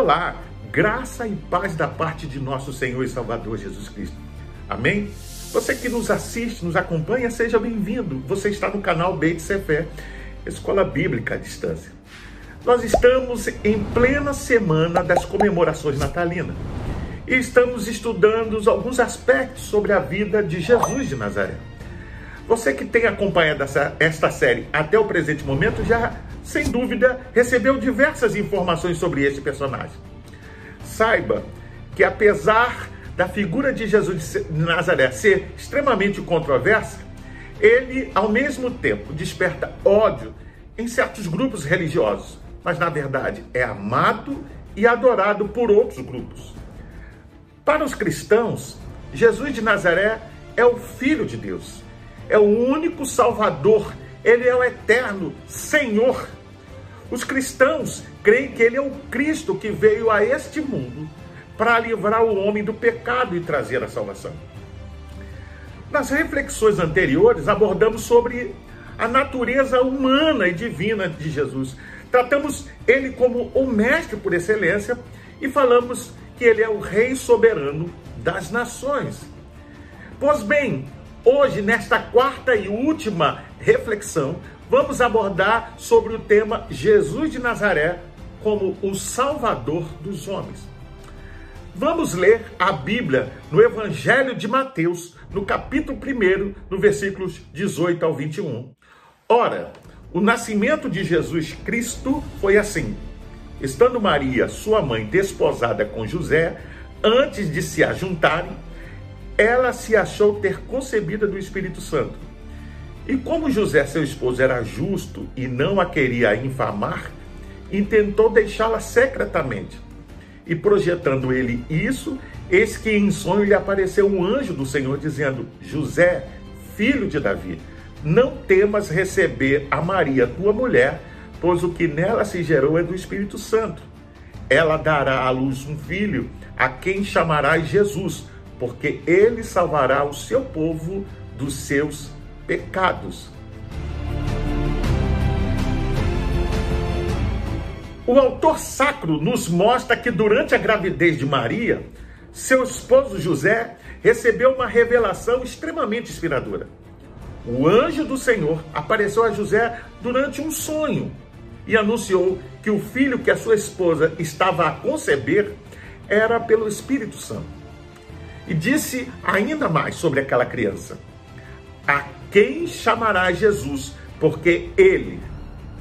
Olá, graça e paz da parte de nosso Senhor e Salvador Jesus Cristo. Amém? Você que nos assiste, nos acompanha, seja bem-vindo. Você está no canal Beit Sefer, Escola Bíblica à Distância. Nós estamos em plena semana das comemorações natalinas e estamos estudando alguns aspectos sobre a vida de Jesus de Nazaré. Você que tem acompanhado essa, esta série até o presente momento já, sem dúvida, recebeu diversas informações sobre este personagem. Saiba que, apesar da figura de Jesus de Nazaré ser extremamente controversa, ele, ao mesmo tempo, desperta ódio em certos grupos religiosos, mas na verdade é amado e adorado por outros grupos. Para os cristãos, Jesus de Nazaré é o Filho de Deus, é o único Salvador, ele é o eterno Senhor. Os cristãos creem que ele é o Cristo que veio a este mundo para livrar o homem do pecado e trazer a salvação. Nas reflexões anteriores, abordamos sobre a natureza humana e divina de Jesus. Tratamos ele como o mestre por excelência e falamos que ele é o rei soberano das nações. Pois bem, hoje, nesta quarta e última reflexão, vamos abordar sobre o tema Jesus de Nazaré como o Salvador dos homens. Vamos ler a Bíblia no Evangelho de Mateus, no capítulo 1, no versículos 18 ao 21. Ora, o nascimento de Jesus Cristo foi assim. Estando Maria, sua mãe, desposada com José, antes de se ajuntarem, ela se achou ter concebida do Espírito Santo. E como José, seu esposo, era justo e não a queria infamar, intentou deixá-la secretamente. E projetando ele isso, eis que em sonho lhe apareceu um anjo do Senhor dizendo: José, filho de Davi, não temas receber a Maria, tua mulher, pois o que nela se gerou é do Espírito Santo. Ela dará à luz um filho, a quem chamarás Jesus, porque ele salvará o seu povo dos seus pecados. O autor sacro nos mostra que durante a gravidez de Maria, seu esposo José recebeu uma revelação extremamente inspiradora. O anjo do Senhor apareceu a José durante um sonho e anunciou que o filho que a sua esposa estava a conceber era pelo Espírito Santo. E disse ainda mais sobre aquela criança: A quem chamará Jesus? Porque ele,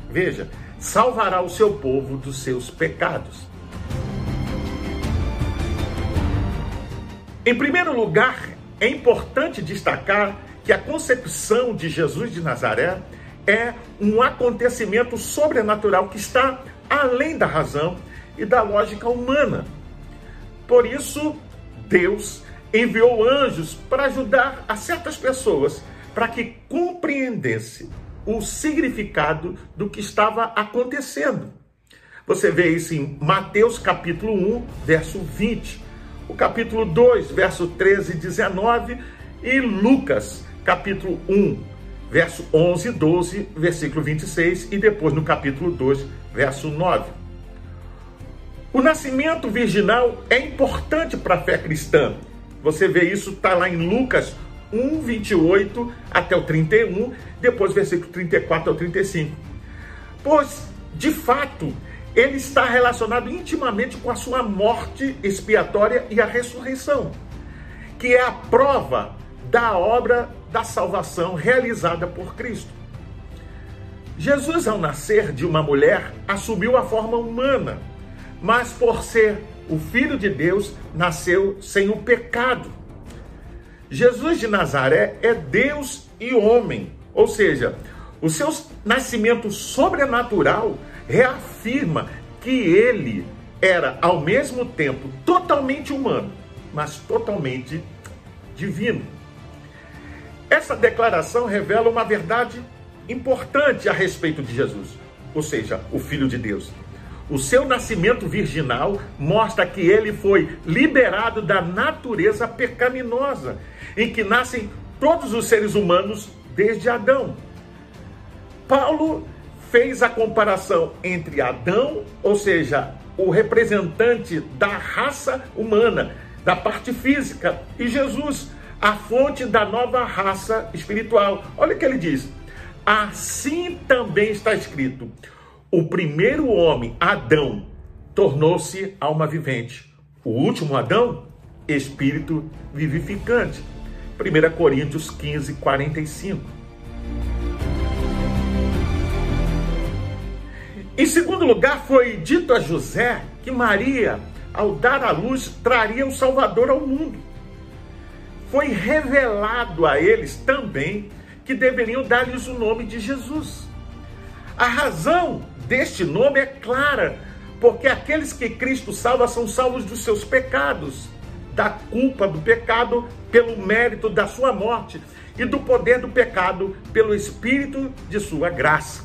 veja, salvará o seu povo dos seus pecados. Em primeiro lugar, é importante destacar que a concepção de Jesus de Nazaré é um acontecimento sobrenatural que está além da razão e da lógica humana. Por isso, Deus enviou anjos para ajudar a certas pessoas para que compreendesse o significado do que estava acontecendo. Você vê isso em Mateus capítulo 1, verso 20, o capítulo 2, verso 13 e 19 e Lucas capítulo 1, verso 11 e 12, versículo 26 e depois no capítulo 2, verso 9. O nascimento virginal é importante para a fé cristã. Você vê isso, está lá em Lucas 1, 28 até o 31, depois versículo 34 ao 35. Pois, de fato, ele está relacionado intimamente com a sua morte expiatória e a ressurreição, que é a prova da obra da salvação realizada por Cristo. Jesus, ao nascer de uma mulher, assumiu a forma humana, mas por ser o Filho de Deus, nasceu sem o pecado. Jesus de Nazaré é Deus e homem, ou seja, o seu nascimento sobrenatural reafirma que ele era ao mesmo tempo totalmente humano, mas totalmente divino. Essa declaração revela uma verdade importante a respeito de Jesus, ou seja, o Filho de Deus. O seu nascimento virginal mostra que ele foi liberado da natureza pecaminosa, em que nascem todos os seres humanos desde Adão. Paulo fez a comparação entre Adão, ou seja, o representante da raça humana, da parte física, e Jesus, a fonte da nova raça espiritual. Olha o que ele diz: assim também está escrito: o primeiro homem, Adão, tornou-se alma vivente. O último Adão, espírito vivificante. 1 Coríntios 15, 45. Em segundo lugar, foi dito a José que Maria, ao dar à luz, traria o Salvador ao mundo. Foi revelado a eles também que deveriam dar-lhes o nome de Jesus. A razão deste nome é clara, porque aqueles que Cristo salva são salvos dos seus pecados, da culpa do pecado pelo mérito da sua morte e do poder do pecado pelo espírito de sua graça.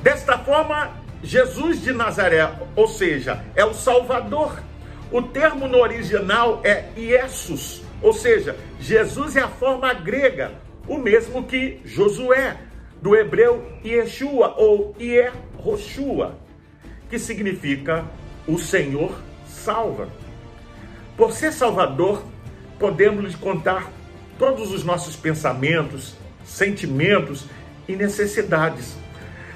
Desta forma, Jesus de Nazaré, ou seja, é o Salvador. O termo no original é Iesus, ou seja, Jesus é a forma grega, o mesmo que Josué, do hebreu Yeshua ou Yehoshua, que significa o Senhor salva. Por ser Salvador, podemos lhe contar todos os nossos pensamentos, sentimentos e necessidades.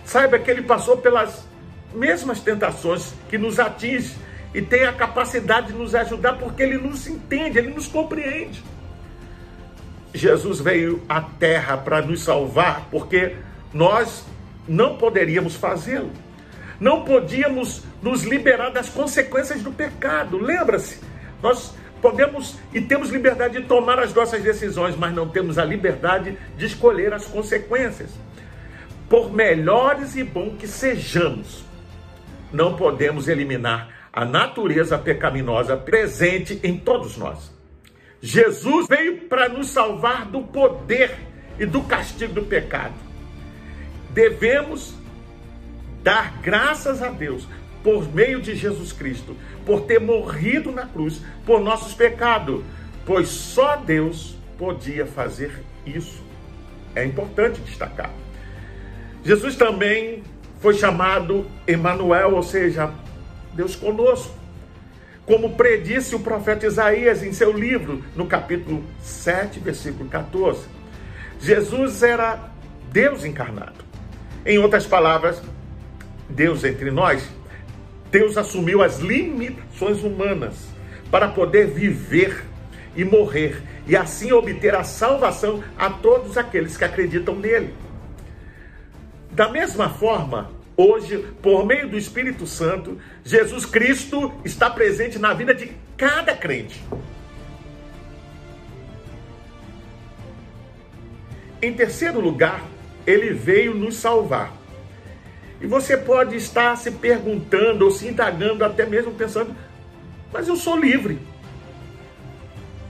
Saiba que ele passou pelas mesmas tentações que nos atinge e tem a capacidade de nos ajudar porque ele nos entende, ele nos compreende. Jesus veio à terra para nos salvar porque nós não poderíamos fazê-lo. Não podíamos nos liberar das consequências do pecado. Lembra-se? Nós podemos e temos liberdade de tomar as nossas decisões, mas não temos a liberdade de escolher as consequências. Por melhores e bom que sejamos, não podemos eliminar a natureza pecaminosa presente em todos nós. Jesus veio para nos salvar do poder e do castigo do pecado. Devemos dar graças a Deus por meio de Jesus Cristo, por ter morrido na cruz por nossos pecados, pois só Deus podia fazer isso. É importante destacar. Jesus também foi chamado Emanuel, ou seja, Deus conosco. Como predisse o profeta Isaías em seu livro, no capítulo 7, versículo 14. Jesus era Deus encarnado. Em outras palavras, Deus entre nós Deus assumiu as limitações humanas para poder viver e morrer e assim obter a salvação a todos aqueles que acreditam nele. Da mesma forma, hoje, por meio do Espírito Santo, Jesus Cristo está presente na vida de cada crente. Em terceiro lugar, ele veio nos salvar. E você pode estar se perguntando ou se indagando, até mesmo pensando, mas eu sou livre.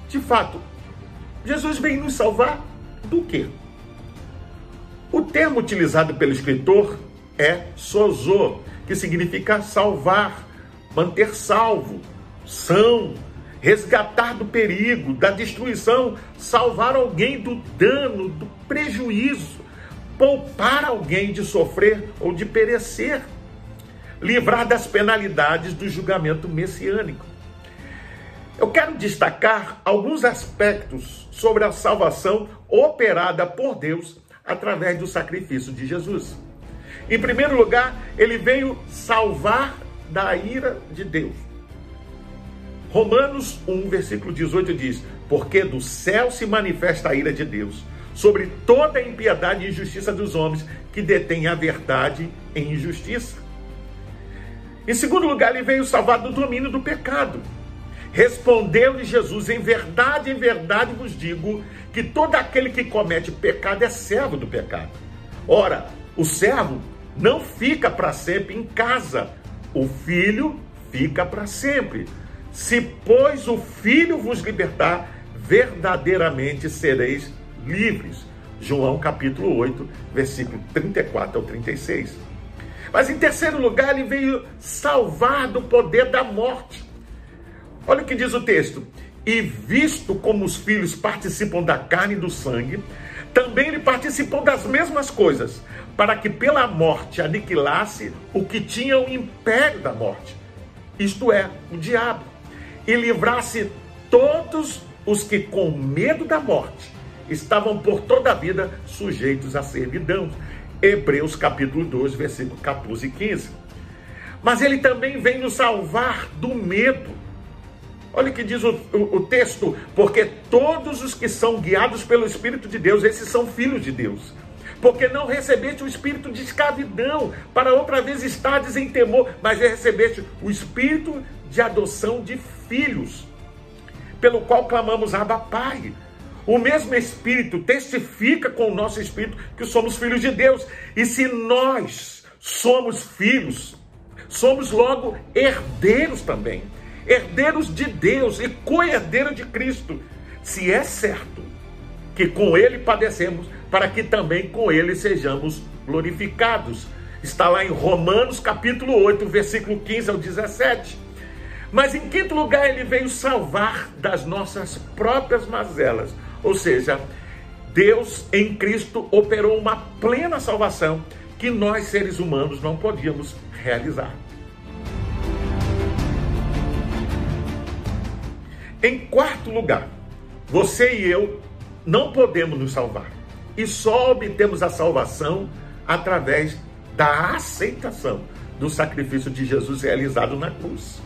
De fato, Jesus vem nos salvar do quê? O termo utilizado pelo escritor é sozo, que significa salvar, manter salvo, são, resgatar do perigo, da destruição, salvar alguém do dano, do prejuízo poupar alguém de sofrer ou de perecer, livrar das penalidades do julgamento messiânico. Eu quero destacar alguns aspectos sobre a salvação operada por Deus através do sacrifício de Jesus. Em primeiro lugar, ele veio salvar da ira de Deus. Romanos 1, versículo 18 diz: Porque do céu se manifesta a ira de Deus sobre toda a impiedade e injustiça dos homens que detêm a verdade em injustiça. Em segundo lugar, ele veio salvar do domínio do pecado. Respondeu-lhe Jesus: Em verdade, em verdade vos digo que todo aquele que comete pecado é servo do pecado. Ora, o servo não fica para sempre em casa, o filho fica para sempre. Se, pois, o filho vos libertar, verdadeiramente sereis livres. João capítulo 8, versículo 34 ao 36. Mas em terceiro lugar, ele veio salvar do poder da morte. Olha o que diz o texto: e visto como os filhos participam da carne e do sangue, também ele participou das mesmas coisas, para que pela morte aniquilasse o que tinha o império da morte, isto é, o diabo, e livrasse todos os que com medo da morte estavam por toda a vida sujeitos à servidão. Hebreus capítulo 2, versículo 14 e 15. Mas ele também vem nos salvar do medo Olha o que diz o, o, o, texto: porque todos os que são guiados pelo Espírito de Deus, esses são filhos de Deus. Porque não recebeste o espírito de escravidão, para outra vez estades em temor, mas recebeste o espírito de adoção de filhos, pelo qual clamamos Abba Pai. O mesmo Espírito testifica com o nosso Espírito que somos filhos de Deus. E se nós somos filhos, somos logo herdeiros também herdeiros de Deus e co-herdeiros de Cristo, se é certo que com ele padecemos, para que também com ele sejamos glorificados. Está lá em Romanos capítulo 8, versículo 15 ao 17. Mas em quinto lugar, ele veio salvar das nossas próprias mazelas. Ou seja, Deus em Cristo operou uma plena salvação que nós seres humanos não podíamos realizar. Em quarto lugar, você e eu não podemos nos salvar. E só obtemos a salvação através da aceitação do sacrifício de Jesus realizado na cruz.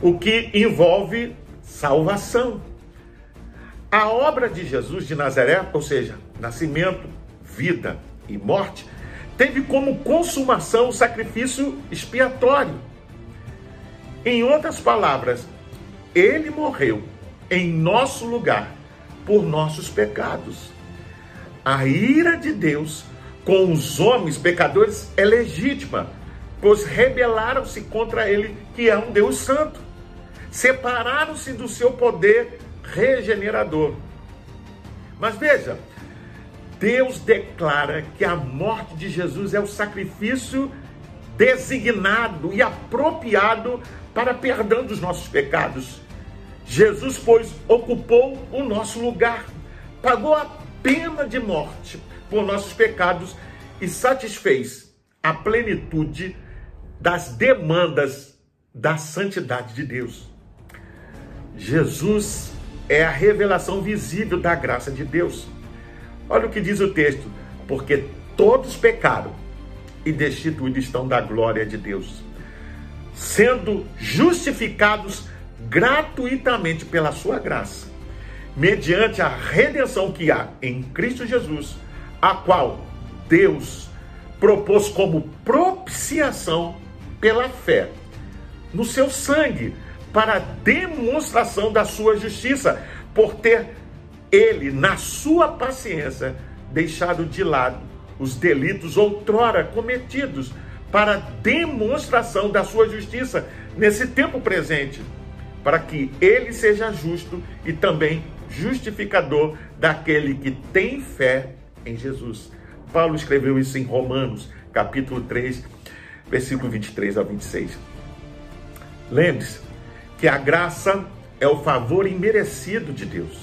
O que envolve salvação. A obra de Jesus de Nazaré, ou seja, nascimento, vida e morte, teve como consumação o sacrifício expiatório. Em outras palavras, ele morreu em nosso lugar por nossos pecados. A ira de Deus com os homens pecadores é legítima, pois rebelaram-se contra ele, que é um Deus santo. Separaram-se do seu poder regenerador. Mas veja, Deus declara que a morte de Jesus é o sacrifício designado e apropriado para perdão dos nossos pecados. Jesus, pois, ocupou o nosso lugar, pagou a pena de morte por nossos pecados e satisfez a plenitude das demandas da santidade de Deus. Jesus é a revelação visível da graça de Deus. Olha o que diz o texto: porque todos pecaram e destituídos estão da glória de Deus sendo justificados gratuitamente pela sua graça, mediante a redenção que há em Cristo Jesus, a qual Deus propôs como propiciação pela fé no seu sangue, para demonstração da sua justiça, por ter ele, na sua paciência, deixado de lado os delitos outrora cometidos para demonstração da sua justiça nesse tempo presente, para que ele seja justo e também justificador daquele que tem fé em Jesus. Paulo escreveu isso em Romanos, capítulo 3, versículo 23 ao 26. Lembre-se que a graça é o favor imerecido de Deus.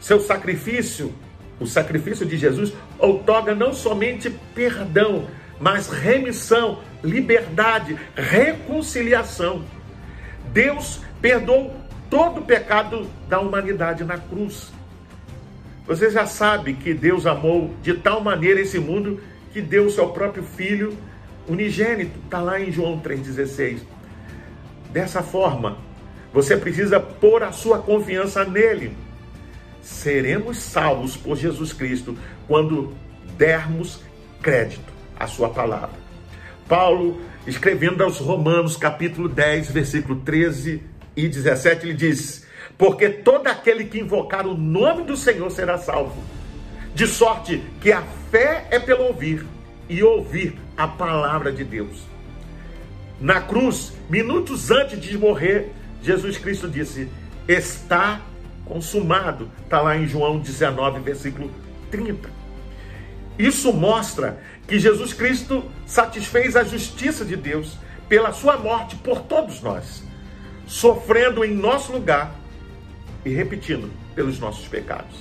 Seu sacrifício, o sacrifício de Jesus, outorga não somente perdão, mas remissão, liberdade, reconciliação. Deus perdoou todo o pecado da humanidade na cruz. Você já sabe que Deus amou de tal maneira esse mundo que deu o seu próprio filho unigênito, está lá em João 3,16. Dessa forma, você precisa pôr a sua confiança nele. Seremos salvos por Jesus Cristo quando dermos crédito a sua palavra. Paulo, escrevendo aos Romanos, capítulo 10, versículo 13 e 17, ele diz: Porque todo aquele que invocar o nome do Senhor será salvo. De sorte que a fé é pelo ouvir, e ouvir a palavra de Deus. Na cruz, minutos antes de morrer, Jesus Cristo disse: Está consumado. Está lá em João 19, versículo 30. Isso mostra que Jesus Cristo satisfez a justiça de Deus pela sua morte por todos nós, sofrendo em nosso lugar E repetindo, pelos nossos pecados.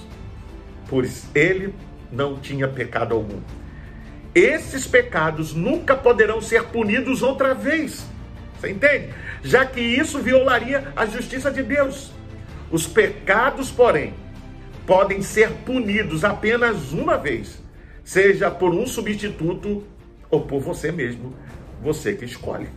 Pois ele não tinha pecado algum. Esses pecados nunca poderão ser punidos outra vez. Você entende? Já que isso violaria a justiça de Deus. Os pecados, porém, podem ser punidos apenas uma vez, seja por um substituto ou por você mesmo, você que escolhe.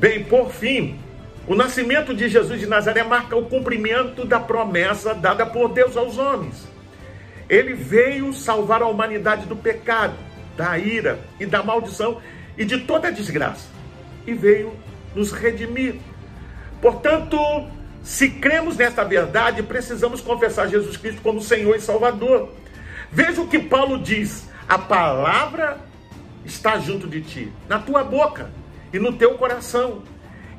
Bem, por fim, o nascimento de Jesus de Nazaré marca o cumprimento da promessa dada por Deus aos homens. Ele veio salvar a humanidade do pecado, da ira e da maldição e de toda a desgraça. E veio nos redimir. Portanto, se cremos nesta verdade, precisamos confessar Jesus Cristo como Senhor e Salvador. Veja o que Paulo diz: a palavra está junto de ti, na tua boca e no teu coração.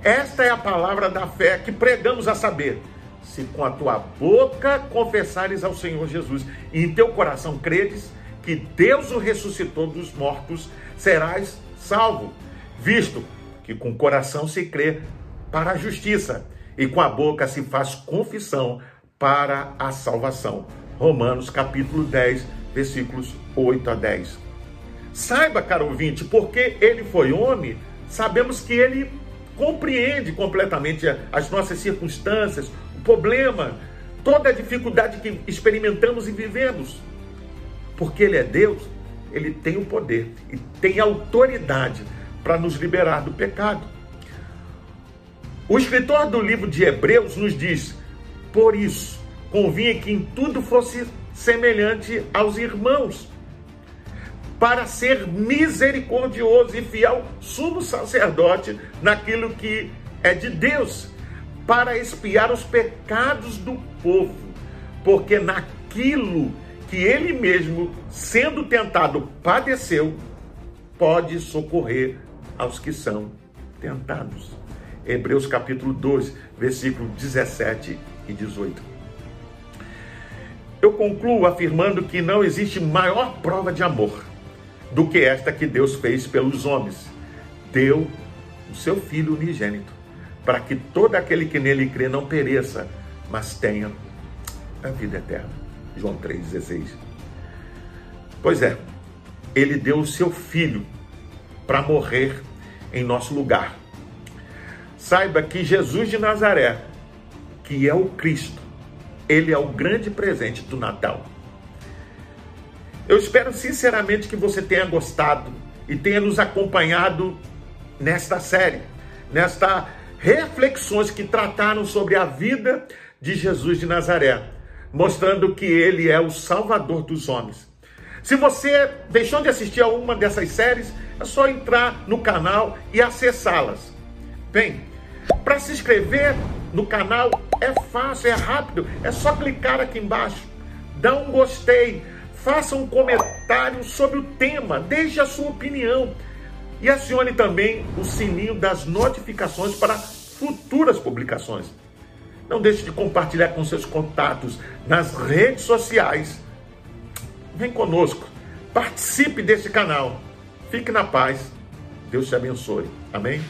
Esta é a palavra da fé que pregamos a saber. Se com a tua boca confessares ao Senhor Jesus e em teu coração credes que Deus o ressuscitou dos mortos, serás salvo, visto que com o coração se crê para a justiça e com a boca se faz confissão para a salvação. Romanos capítulo 10, versículos 8 a 10. Saiba, caro ouvinte, porque ele foi homem, sabemos que ele compreende completamente as nossas circunstâncias, o problema, toda a dificuldade que experimentamos e vivemos. Porque ele é Deus, ele tem o poder e tem autoridade para nos liberar do pecado. O escritor do livro de Hebreus nos diz: por isso, convinha que em tudo fosse semelhante aos irmãos, para ser misericordioso e fiel sumo sacerdote naquilo que é de Deus, para expiar os pecados do povo, porque naquilo que ele mesmo, sendo tentado, padeceu, pode socorrer aos que são tentados. Hebreus capítulo 2, versículo 17 e 18. Eu concluo afirmando que não existe maior prova de amor do que esta que Deus fez pelos homens. Deu o seu Filho unigênito, para que todo aquele que nele crê não pereça, mas tenha a vida eterna. João 3,16. Pois é, ele deu o seu Filho para morrer em nosso lugar. Saiba que Jesus de Nazaré, que é o Cristo, ele é o grande presente do Natal. Eu espero sinceramente que você tenha gostado e tenha nos acompanhado nesta série, nesta reflexões que trataram sobre a vida de Jesus de Nazaré, mostrando que ele é o Salvador dos homens. Se você deixou de assistir a uma dessas séries, é só entrar no canal e acessá-las. Bem, para se inscrever no canal é fácil, é rápido, é só clicar aqui embaixo, dá um gostei, faça um comentário sobre o tema, deixe a sua opinião e acione também o sininho das notificações para futuras publicações. Não deixe de compartilhar com seus contatos nas redes sociais Vem conosco, participe desse canal. Fique na paz. Deus te abençoe. Amém?